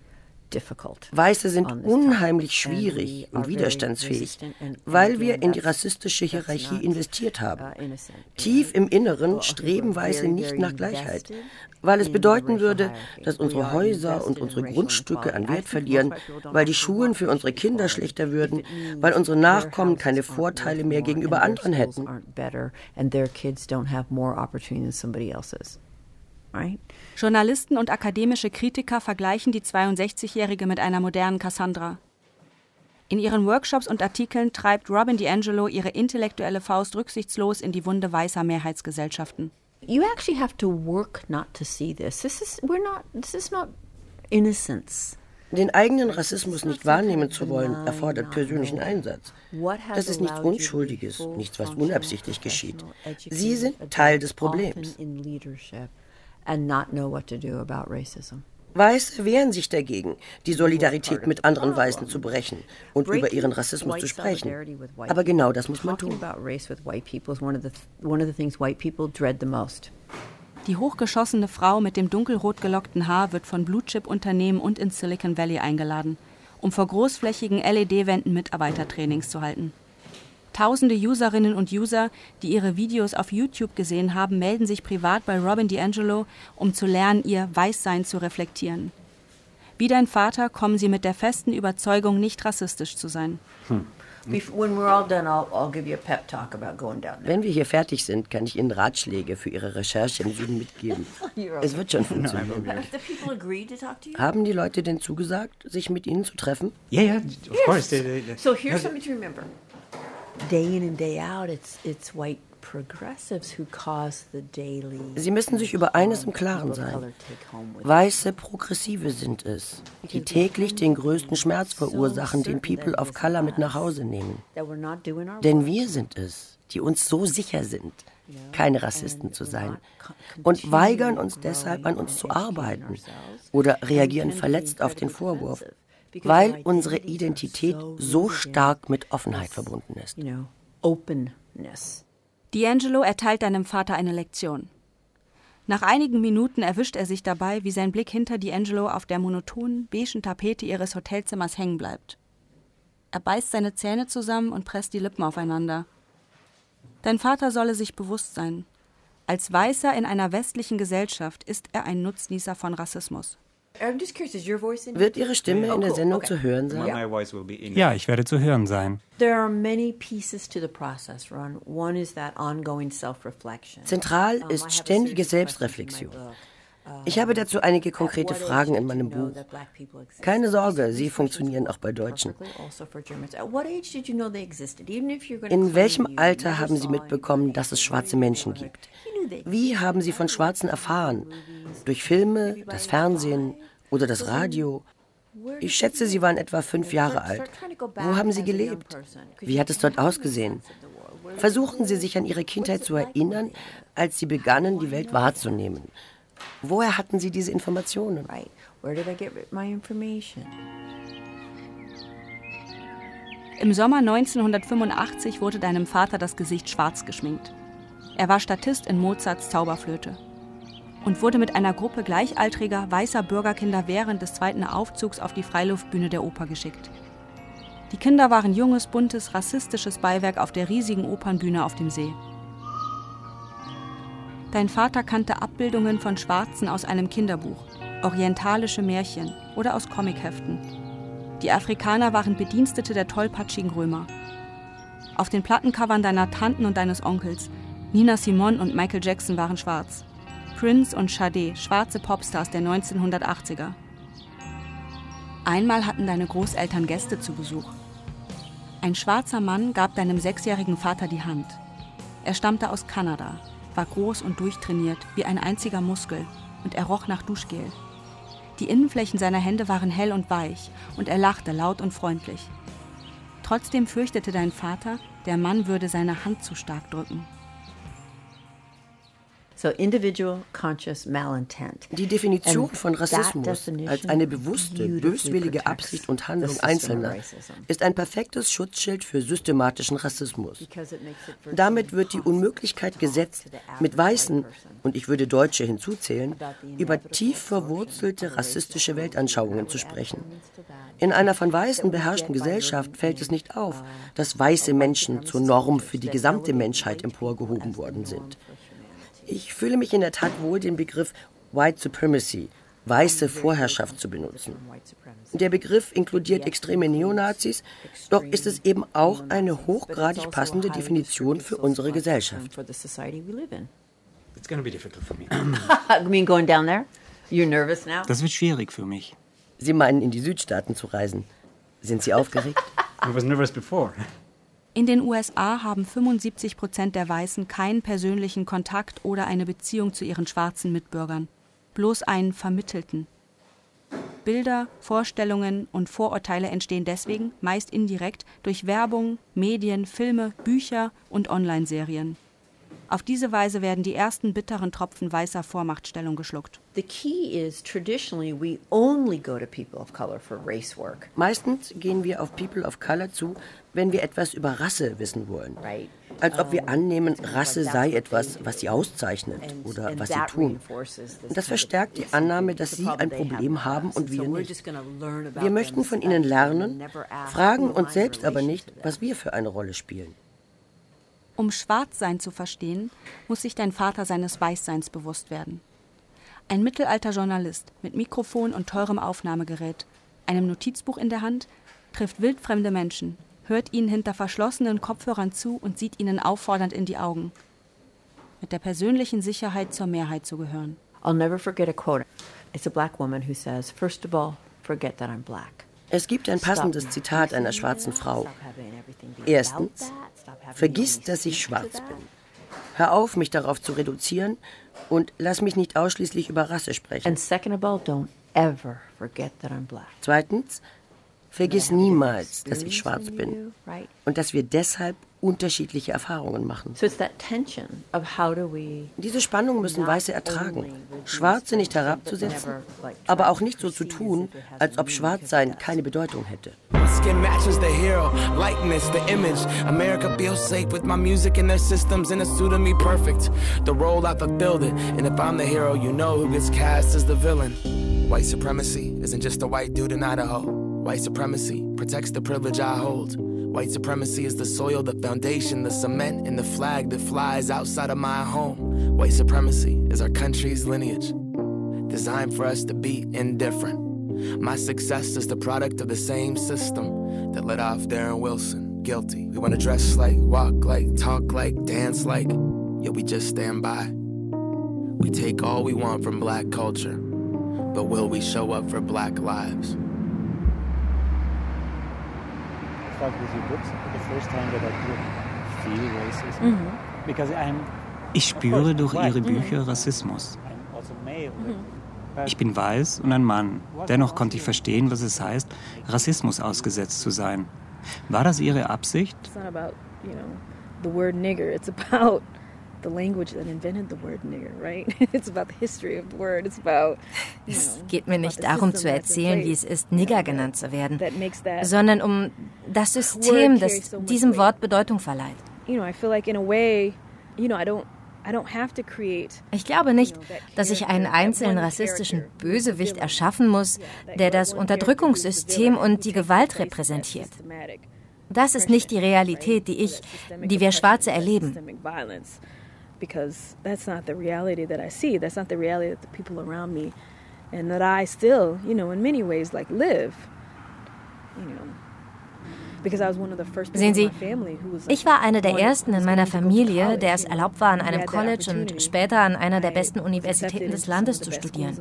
Weiße sind unheimlich schwierig und widerstandsfähig, weil wir in die rassistische Hierarchie investiert haben. Uh, Tief im Inneren streben Weiße nicht nach Gleichheit, weil es bedeuten würde, dass unsere Häuser und unsere Grundstücke an Wert verlieren, weil die Schulen für unsere Kinder schlechter würden, weil unsere Nachkommen keine Vorteile mehr gegenüber anderen hätten. Journalisten und akademische Kritiker vergleichen die 62-Jährige mit einer modernen Cassandra. In ihren Workshops und Artikeln treibt Robin DiAngelo ihre intellektuelle Faust rücksichtslos in die Wunde weißer Mehrheitsgesellschaften. You actually have to work not to see this. This is we're not this is not innocence. Den eigenen Rassismus nicht wahrnehmen zu wollen, erfordert persönlichen Einsatz. Das ist nichts Unschuldiges, nichts, was unabsichtlich geschieht. Sie sind Teil des Problems and not know what to do about racism. Weiße wehren sich dagegen, die Solidarität mit anderen Weißen zu brechen und über ihren Rassismus zu sprechen. Aber genau das muss man tun. Die hochgeschossene Frau mit dem dunkelrot gelockten Haar wird von Blue-Chip-Unternehmen und ins Silicon Valley eingeladen, um vor großflächigen LED-Wänden Mitarbeitertrainings zu halten. Tausende Userinnen und User, die ihre Videos auf YouTube gesehen haben, melden sich privat bei Robin DiAngelo, um zu lernen, ihr Weißsein zu reflektieren. Wie dein Vater kommen sie mit der festen Überzeugung, nicht rassistisch zu sein. Hm. Wenn wir hier fertig sind, kann ich Ihnen Ratschläge für Ihre Recherche im Süden mitgeben. [LAUGHS] Es wird schon funktionieren. Haben die Leute denn zugesagt, sich mit Ihnen zu treffen? Ja, ja, of course. So here's something to remember Sie müssen sich über eines im Klaren sein. Weiße Progressive sind es, die täglich den größten Schmerz verursachen, den People of Color mit nach Hause nehmen. Denn wir sind es, die uns so sicher sind, keine Rassisten zu sein. und weigern uns deshalb an uns zu arbeiten oder reagieren verletzt auf den Vorwurf weil unsere Identität so stark mit Offenheit verbunden ist. D'Angelo erteilt deinem Vater eine Lektion. Nach einigen Minuten erwischt er sich dabei, wie sein Blick hinter D'Angelo auf der monotonen, beigen Tapete ihres Hotelzimmers hängen bleibt. Er beißt seine Zähne zusammen und presst die Lippen aufeinander. Dein Vater solle sich bewusst sein. Als Weißer in einer westlichen Gesellschaft ist er ein Nutznießer von Rassismus. Wird Ihre Stimme in der oh, Sendung zu hören sein? Ja, ich werde zu hören sein. Zentral ist ständige Selbstreflexion. Ich habe dazu einige konkrete Fragen in meinem Buch. Keine Sorge, sie funktionieren auch bei Deutschen. In welchem Alter haben Sie mitbekommen, dass es schwarze Menschen gibt? Wie haben Sie von Schwarzen erfahren? Durch Filme, das Fernsehen, oder das Radio. Ich schätze, Sie waren etwa fünf Jahre alt. Wo haben Sie gelebt? Wie hat es dort ausgesehen? Versuchen Sie sich an Ihre Kindheit zu erinnern, als Sie begannen, die Welt wahrzunehmen. Woher hatten Sie diese Informationen? Im Sommer 1985 wurde deinem Vater das Gesicht schwarz geschminkt. Er war Statist in Mozarts Zauberflöte. Und wurde mit einer Gruppe gleichaltriger weißer Bürgerkinder während des zweiten Aufzugs auf die Freiluftbühne der Oper geschickt. Die Kinder waren junges, buntes, rassistisches Beiwerk auf der riesigen Opernbühne auf dem See. Dein Vater kannte Abbildungen von Schwarzen aus einem Kinderbuch, orientalische Märchen oder aus Comicheften. Die Afrikaner waren Bedienstete der tollpatschigen Römer. Auf den Plattencovern deiner Tanten und deines Onkels, Nina Simone und Michael Jackson waren schwarz. Prince und Sade, schwarze Popstars der 1980er. Einmal hatten deine Großeltern Gäste zu Besuch. Ein schwarzer Mann gab deinem sechsjährigen Vater die Hand. Er stammte aus Kanada, war groß und durchtrainiert, wie ein einziger Muskel, und er roch nach Duschgel. Die Innenflächen seiner Hände waren hell und weich, und er lachte laut und freundlich. Trotzdem fürchtete dein Vater, der Mann würde seine Hand zu stark drücken. Die Definition von Rassismus als eine bewusste, böswillige Absicht und Handlung Einzelner ist ein perfektes Schutzschild für systematischen Rassismus. Damit wird die Unmöglichkeit gesetzt, mit Weißen, und ich würde Deutsche hinzuzählen, über tief verwurzelte rassistische Weltanschauungen zu sprechen. In einer von Weißen beherrschten Gesellschaft fällt es nicht auf, dass weiße Menschen zur Norm für die gesamte Menschheit emporgehoben worden sind. Ich fühle mich in der Tat wohl, den Begriff White Supremacy, weiße Vorherrschaft zu benutzen. Der Begriff inkludiert extreme Neonazis, doch ist es eben auch eine hochgradig passende Definition für unsere Gesellschaft. [LAUGHS] [LAUGHS] Das wird schwierig für mich. Sie meinen, in die Südstaaten zu reisen. Sind Sie aufgeregt? [LAUGHS] I was nervous before. In den USA haben 75 Prozent der Weißen keinen persönlichen Kontakt oder eine Beziehung zu ihren schwarzen Mitbürgern, bloß einen vermittelten. Bilder, Vorstellungen und Vorurteile entstehen deswegen meist indirekt durch Werbung, Medien, Filme, Bücher und Online-Serien. Auf diese Weise werden die ersten bitteren Tropfen weißer Vormachtstellung geschluckt. Meistens gehen wir auf People of Color zu, wenn wir etwas über Rasse wissen wollen. Als ob wir annehmen, Rasse sei etwas, was sie auszeichnet oder was sie tun. Und das verstärkt die Annahme, dass sie ein Problem haben und wir nicht. Wir möchten von ihnen lernen, fragen uns selbst aber nicht, was wir für eine Rolle spielen. Um Schwarzsein zu verstehen, muss sich dein Vater seines Weißseins bewusst werden. Ein Mittelalter-Journalist mit Mikrofon und teurem Aufnahmegerät, einem Notizbuch in der Hand, trifft wildfremde Menschen, hört ihnen hinter verschlossenen Kopfhörern zu und sieht ihnen auffordernd in die Augen. Mit der persönlichen Sicherheit zur Mehrheit zu gehören. I'll never forget a quote. It's a black woman who says, first of all, forget that I'm black. Es gibt ein passendes Zitat einer schwarzen Frau. Erstens, vergiss, dass ich schwarz bin. Hör auf, mich darauf zu reduzieren und lass mich nicht ausschließlich über Rasse sprechen. Zweitens, vergiss niemals, dass ich schwarz bin und dass wir deshalb unterschiedliche Erfahrungen machen. Diese Spannung müssen Weiße ertragen. Schwarze nicht herabzusetzen, aber auch nicht so zu tun, als ob Schwarzsein keine Bedeutung hätte. Skin matches the hero, likeness, the image. America feels safe with my music and their systems, and it's suited me perfect. The role I fulfilled it, and if I'm the hero, you know who gets cast as the villain. White supremacy isn't just a white dude in Idaho. White supremacy protects the privilege I hold. White supremacy is the soil, the foundation, the cement, and the flag that flies outside of my home. White supremacy is our country's lineage, designed for us to be indifferent. My success is the product of the same system that let off Darren Wilson guilty. We want to dress like, walk like, talk like, dance like, yet we just stand by. We take all we want from black culture, but will we show up for black lives? Ich spüre durch ihre Bücher Rassismus. Ich bin weiß und ein Mann. Dennoch konnte ich verstehen, was es heißt, Rassismus ausgesetzt zu sein. War das Ihre Absicht? the language that invented the word nigger, right? [LAUGHS] It's about the history of the word. It's about. Es geht mir nicht darum zu erzählen, wie es ist, Nigger genannt zu werden, sondern um das System, das diesem Wort Bedeutung verleiht. You know, I feel like in a way, you know, I don't, Ich glaube nicht, dass ich einen einzelnen rassistischen Bösewicht erschaffen muss, der das Unterdrückungssystem und die Gewalt repräsentiert. Das ist nicht die Realität, die ich, die wir Schwarze erleben. Because that's not the reality that I see. That's not the reality that the people around me and that I still, you know, in many ways like live. You know. Sehen Sie, ich war eine der ersten in meiner Familie, der es erlaubt war, an einem College und später an einer der besten Universitäten des Landes zu studieren.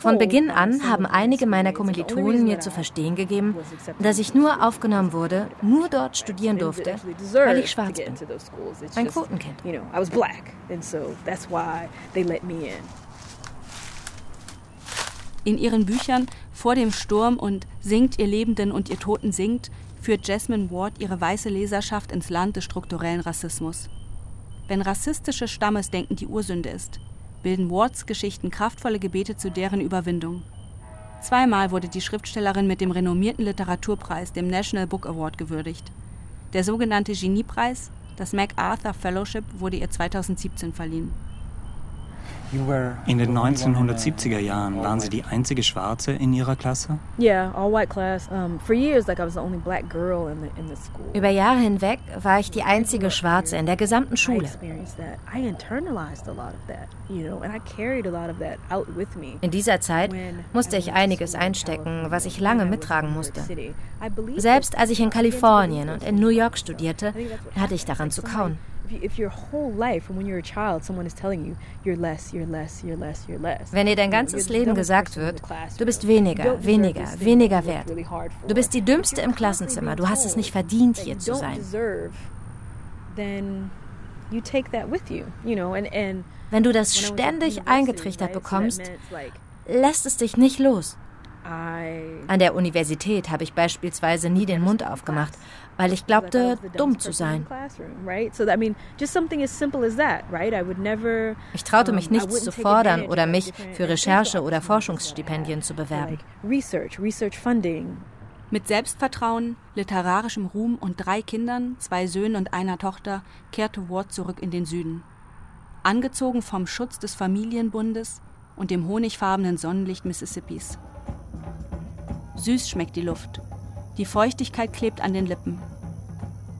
Von Beginn an haben einige meiner Kommilitonen mir zu verstehen gegeben, dass ich nur aufgenommen wurde, nur dort studieren durfte, weil ich schwarz bin. Ein Quotenkind. In ihren Büchern Vor dem Sturm und Singt ihr Lebenden und ihr Toten singt führt Jasmine Ward ihre weiße Leserschaft ins Land des strukturellen Rassismus. Wenn rassistisches Stammesdenken die Ursünde ist, bilden Wards Geschichten kraftvolle Gebete zu deren Überwindung. Zweimal wurde die Schriftstellerin mit dem renommierten Literaturpreis, dem National Book Award, gewürdigt. Der sogenannte Geniepreis, das MacArthur Fellowship, wurde ihr 2017 verliehen. In den 1970er Jahren waren Sie die einzige Schwarze in Ihrer Klasse? Über Jahre hinweg war ich die einzige Schwarze in der gesamten Schule. In dieser Zeit musste ich einiges einstecken, was ich lange mittragen musste. Selbst als ich in Kalifornien und in New York studierte, hatte ich daran zu kauen Wenn dir dein ganzes Leben gesagt wird, du bist weniger, weniger, weniger wert. Du bist die dümmste im Klassenzimmer, du hast es nicht verdient hier zu sein. Wenn du das ständig eingetrichtert bekommst, lässt es dich nicht los. An der Universität habe ich beispielsweise nie den Mund aufgemacht, weil ich glaubte, dumm zu sein. Ich traute mich nichts zu fordern oder mich für Recherche- oder Forschungsstipendien zu bewerben. Mit Selbstvertrauen, literarischem Ruhm und drei Kindern, zwei Söhnen und einer Tochter, kehrte Ward zurück in den Süden. Angezogen vom Schutz des Familienbundes und dem honigfarbenen Sonnenlicht Mississippis. Süß schmeckt die Luft. Die Feuchtigkeit klebt an den Lippen.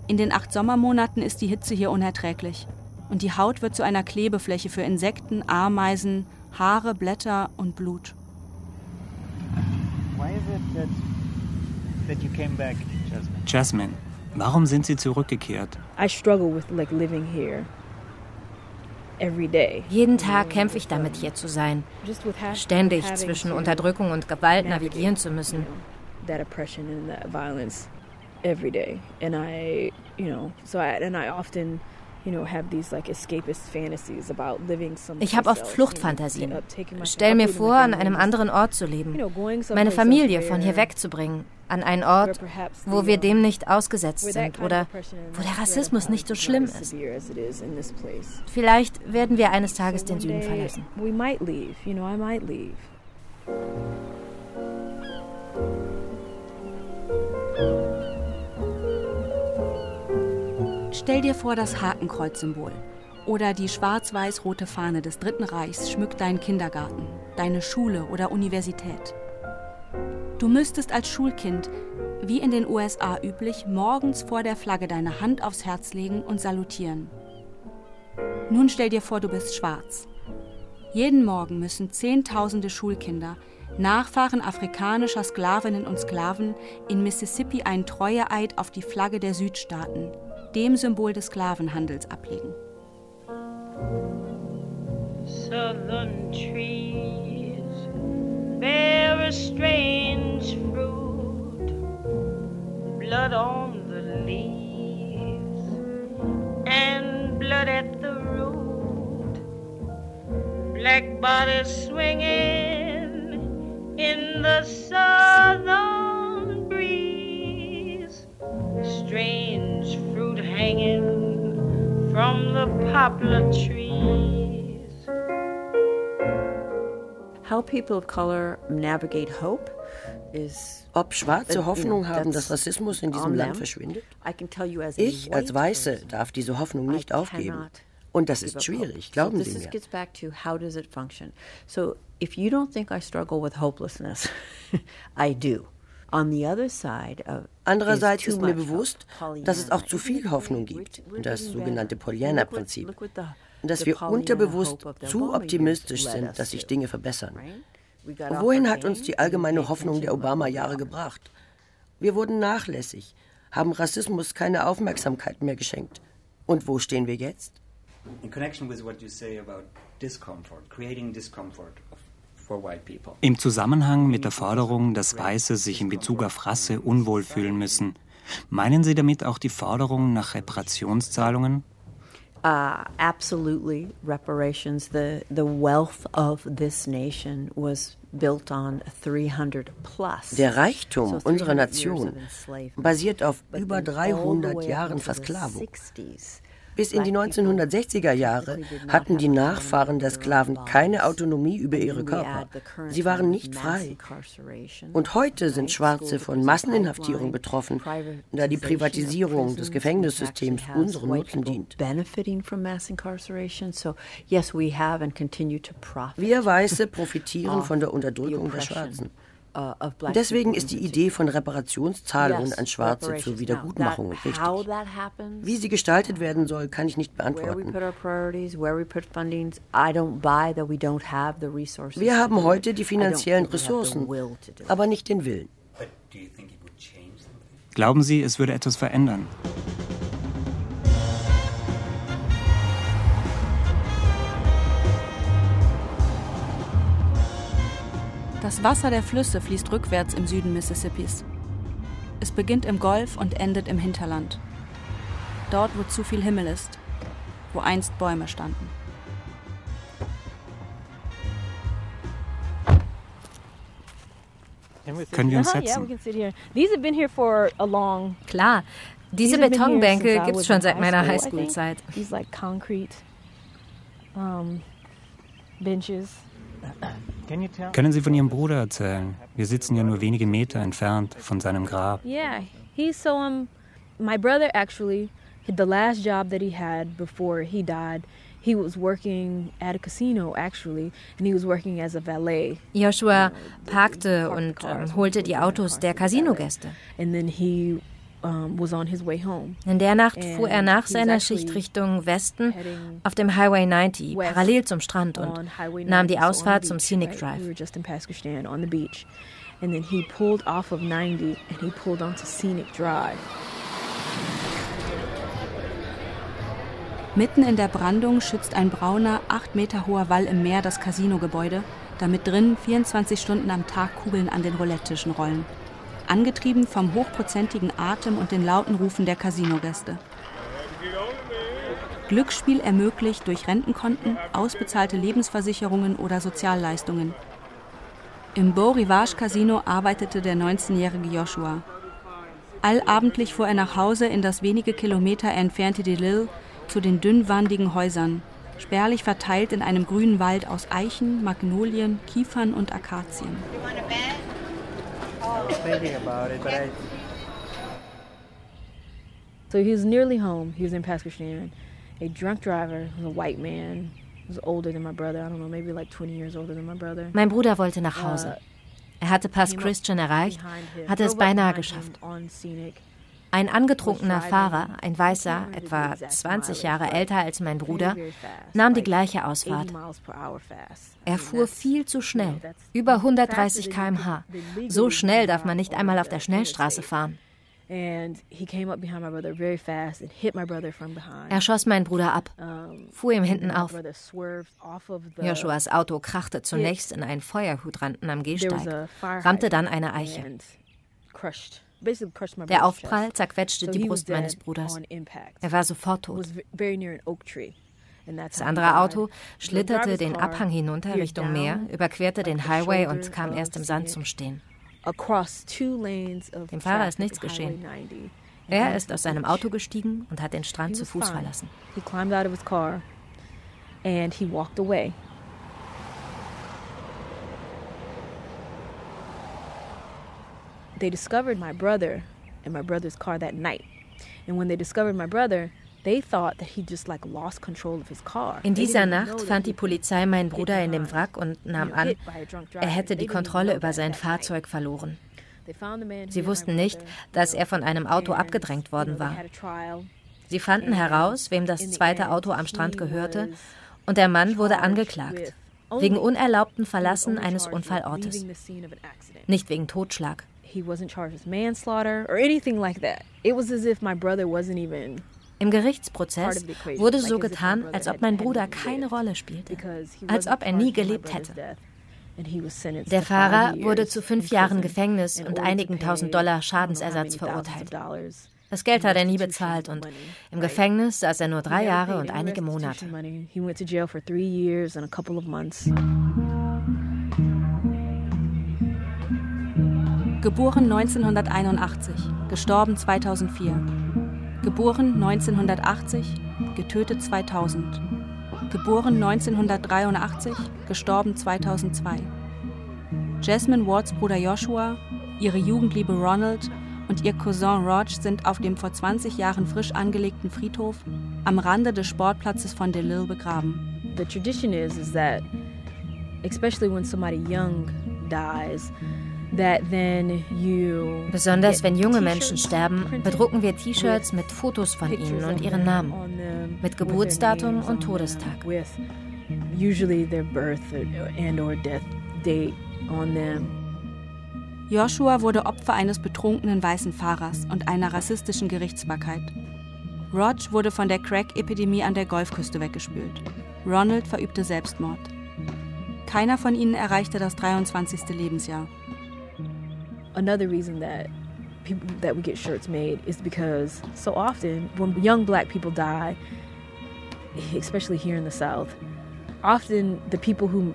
In den acht Sommermonaten ist die Hitze hier unerträglich. Und die Haut wird zu einer Klebefläche für Insekten, Ameisen, Haare, Blätter und Blut. Jasmine, warum sind Sie zurückgekehrt? Jeden Tag kämpfe ich damit, hier zu sein. Ständig zwischen Unterdrückung und Gewalt navigieren zu müssen. Every day. And I, you know, so I, and I often ich habe oft Fluchtfantasien. Stell mir vor, an einem anderen Ort zu leben, meine Familie von hier wegzubringen, an einen Ort, wo wir dem nicht ausgesetzt sind oder wo der Rassismus nicht so schlimm ist. Vielleicht werden wir eines Tages den Süden verlassen. Stell dir vor das Hakenkreuz-Symbol oder die schwarz-weiß-rote Fahne des Dritten Reichs schmückt deinen Kindergarten, deine Schule oder Universität. Du müsstest als Schulkind, wie in den USA üblich, morgens vor der Flagge deine Hand aufs Herz legen und salutieren. Nun stell dir vor, du bist schwarz. Jeden Morgen müssen Zehntausende Schulkinder, Nachfahren afrikanischer Sklavinnen und Sklaven, in Mississippi einen Treueeid auf die Flagge der Südstaaten, dem Symbol des Sklavenhandels, ablegen. Southern trees bear a strange fruit, blood on the leaves and blood at the root, black bodies swinging in the southern breeze. Strange fruit hanging from the poplar trees. How people of color navigate hope is ob Schwarze uh, Hoffnung haben, dass Rassismus in diesem Land verschwindet? Ich als Weiße darf diese Hoffnung nicht aufgeben. Und das ist schwierig, glauben Sie mir. Gets back to how does it function. So if you don't think I struggle with hopelessness, [LAUGHS] I do. Andererseits ist mir bewusst, dass es auch zu viel Hoffnung gibt, das sogenannte Pollyanna-Prinzip, dass wir unterbewusst zu optimistisch sind, dass sich Dinge verbessern. Wohin hat uns die allgemeine Hoffnung der Obama-Jahre gebracht? Wir wurden nachlässig, haben Rassismus keine Aufmerksamkeit mehr geschenkt. Und wo stehen wir jetzt? In connection with what you say about discomfort, creating discomfort im Zusammenhang mit der Forderung, dass Weiße sich in Bezug auf Rasse unwohl fühlen müssen, meinen Sie damit auch die Forderung nach Reparationszahlungen? Uh, absolutely, reparations. The the wealth of this nation was built on 300 plus. Der Reichtum unserer Nation basiert auf über 300 Jahren Versklavung. Bis in die 1960er Jahre hatten die Nachfahren der Sklaven keine Autonomie über ihre Körper. Sie waren nicht frei. Und heute sind Schwarze von Masseninhaftierung betroffen, da die Privatisierung des Gefängnissystems unserem Nutzen dient. Wir Weiße profitieren von der Unterdrückung der Schwarzen. Uh, Deswegen ist die Idee von Reparationszahlungen an Schwarze zur Wiedergutmachung wichtig. Wie sie gestaltet werden soll, kann ich nicht beantworten. Wir haben heute die finanziellen Ressourcen, aber nicht den Willen. Glauben Sie, es würde etwas verändern? Das Wasser der Flüsse fließt rückwärts im Süden Mississippis. Es beginnt im Golf und endet im Hinterland. Dort, wo zu viel Himmel ist, wo einst Bäume standen. Können wir uns setzen? Klar, diese Betonbänke gibt es schon seit meiner Highschool-Zeit. benches. Können Sie von Ihrem Bruder erzählen? Wir sitzen ja nur wenige Meter entfernt von seinem Grab. Yeah, he's so um, my brother actually, the last job that he had before he died, he was working at a casino actually, and he was working as a valet. Joshua parkte und ähm, holte die Autos der Casinogäste. And then he in der Nacht fuhr er nach seiner Schicht Richtung Westen auf dem Highway 90 parallel zum Strand und nahm die Ausfahrt zum Scenic Drive. And then he pulled off of 90 and he pulled onto Scenic Drive. Mitten in der Brandung schützt ein brauner, acht Meter hoher Wall im Meer das Casinogebäude, damit drin 24 Stunden am Tag Kugeln an den Roulette-Tischen rollen angetrieben vom hochprozentigen Atem und den lauten Rufen der Casinogäste. Glücksspiel ermöglicht durch Rentenkonten, ausbezahlte Lebensversicherungen oder Sozialleistungen. Im Beau Rivage Casino arbeitete der 19-jährige Joshua. Allabendlich fuhr er nach Hause in das wenige Kilometer entfernte Delille zu den dünnwandigen Häusern, spärlich verteilt in einem grünen Wald aus Eichen, Magnolien, Kiefern und Akazien thinking about it, but I. So he was nearly home. He was in Pasquishan. A drunk driver, was a white man, was older than my brother. I don't know, maybe like 20 years older than my brother. Mein Bruder wollte nach Hause. Uh, er hatte Pass Christian erreicht, hatte es beinahe geschafft. Ein angetrunkener Fahrer, ein Weißer, etwa 20 Jahre älter als mein Bruder, nahm die gleiche Ausfahrt. Er fuhr viel zu schnell, über 130 km/h. So schnell darf man nicht einmal auf der Schnellstraße fahren. Er schoss meinen Bruder ab, fuhr ihm hinten auf. Joshuas Auto krachte zunächst in einen Feuerhydranten am Gehsteig, rammte dann eine Eiche. Der Aufprall zerquetschte die Brust meines Bruders. Er war sofort tot. Das andere Auto schlitterte den Abhang hinunter Richtung Meer, überquerte den Highway und kam erst im Sand zum Stehen. Dem Fahrer ist nichts geschehen. Er ist aus seinem Auto gestiegen und hat den Strand zu Fuß verlassen. and he walked away. They discovered my brother in my brother's car that night. And when they discovered my brother, In dieser Nacht fand die Polizei meinen Bruder in dem Wrack und nahm an, er hätte die Kontrolle über sein Fahrzeug verloren. Sie wussten nicht, dass er von einem Auto abgedrängt worden war. Sie fanden heraus, wem das zweite Auto am Strand gehörte, und der Mann wurde angeklagt wegen unerlaubten Verlassen eines Unfallortes, nicht wegen Totschlag. Im Gerichtsprozess wurde so getan, als ob mein Bruder keine Rolle spielte, als ob er nie gelebt hätte. Der Fahrer wurde zu fünf Jahren Gefängnis und einigen tausend Dollar Schadensersatz verurteilt. Das Geld hat er nie bezahlt und im Gefängnis saß er nur drei Jahre und einige Monate. Geboren 1981, gestorben 2004. Geboren 1980, getötet 2000. Geboren 1983, gestorben 2002. Jasmine Wards Bruder Joshua, ihre Jugendliebe Ronald und ihr Cousin Rog sind auf dem vor 20 Jahren frisch angelegten Friedhof am Rande des Sportplatzes von DeLille begraben. The tradition is, is that, especially when somebody young dies, Besonders wenn junge Menschen sterben, bedrucken wir T-Shirts mit Fotos von ihnen und ihren Namen, mit Geburtsdatum und Todestag. Usually their birth and or death date on them. Joshua wurde Opfer eines betrunkenen weißen Fahrers und einer rassistischen Gerichtsbarkeit. Rog wurde von der Crack-Epidemie an der Golfküste weggespült. Ronald verübte Selbstmord. Keiner von ihnen erreichte das 23. Lebensjahr. Another reason that people that we get shirts made is because so often when young black people die, especially here in the South, often the people who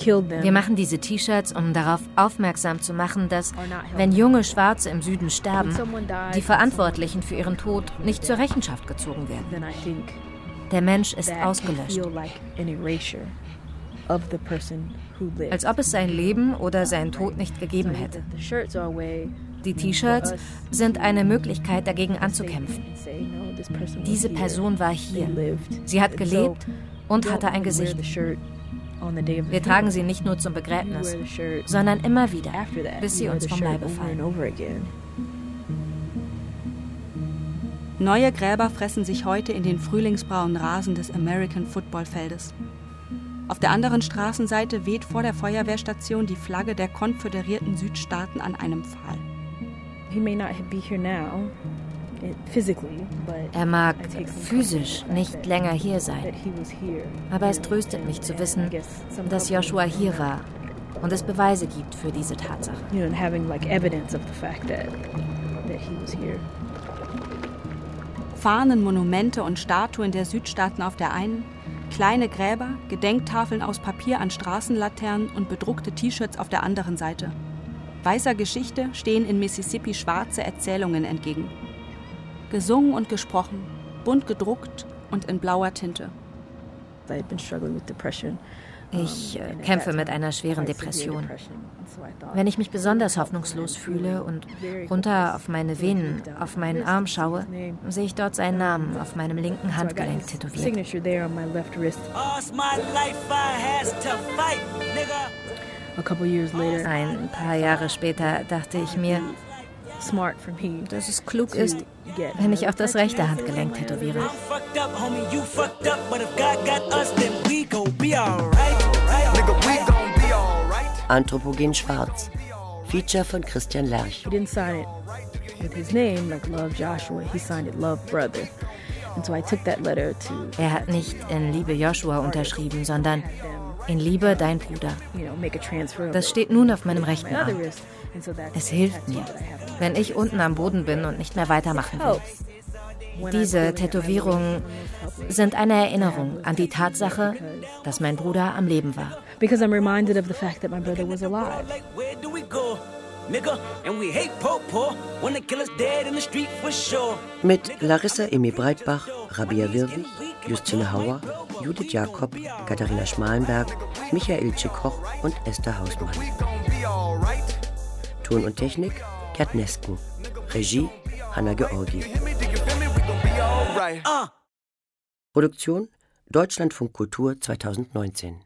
wir machen diese T-Shirts, um darauf aufmerksam zu machen, dass, wenn junge Schwarze im Süden sterben, die Verantwortlichen für ihren Tod nicht zur Rechenschaft gezogen werden. Der Mensch ist ausgelöscht. Als ob es sein Leben oder seinen Tod nicht gegeben hätte. Die T-Shirts sind eine Möglichkeit, dagegen anzukämpfen. Diese Person war hier. Sie hat gelebt und hatte ein Gesicht. Wir tragen sie nicht nur zum Begräbnis, sondern immer wieder, bis sie uns vom Leibe fallen. Neue Gräber fressen sich heute in den frühlingsbraunen Rasen des American Football Feldes. Auf der anderen Straßenseite weht vor der Feuerwehrstation die Flagge der konföderierten Südstaaten an einem Pfahl. Now, er mag physisch nicht länger hier sein, aber es tröstet mich zu wissen, dass Joshua hier war und es Beweise gibt für diese Tatsache. Fahnen, Monumente und Statuen der Südstaaten auf der einen, kleine Gräber, Gedenktafeln aus Papier an Straßenlaternen und bedruckte T-Shirts auf der anderen Seite. Weißer Geschichte stehen in Mississippi schwarze Erzählungen entgegen gesungen und gesprochen, bunt gedruckt und in blauer Tinte. Ich äh, kämpfe mit einer schweren Depression. Wenn ich mich besonders hoffnungslos fühle und runter auf meine Venen, auf meinen Arm schaue, sehe ich dort seinen Namen auf meinem linken Handgelenk tätowiert. Ein paar Jahre später dachte ich mir, dass es klug ist, wenn ich auch das rechte Handgelenk tätowiere. Anthropogen Schwarz. Feature von Christian Lerch. He didn't sign it with his name, like Love Joshua. He signed it Love Brother. And so I took that letter to. Er hat nicht in Liebe Joshua unterschrieben, sondern in Liebe dein Bruder. Das steht nun auf meinem rechten Arm. Es hilft mir, wenn ich unten am Boden bin und nicht mehr weitermachen will. Diese Tätowierungen sind eine Erinnerung an die Tatsache, dass mein Bruder am Leben war. Because I'm reminded of the fact that my brother was alive. Mit Larissa Emi Breitbach, Rabia Wirwig, Justine Hauer, Judith Jakob, Katharina Schmalenberg, Michael Koch und Esther Hausmann. Ton und Technik Gerd Nesken. Regie Hanna Georgi. Ah. Produktion Deutschlandfunk Kultur 2019.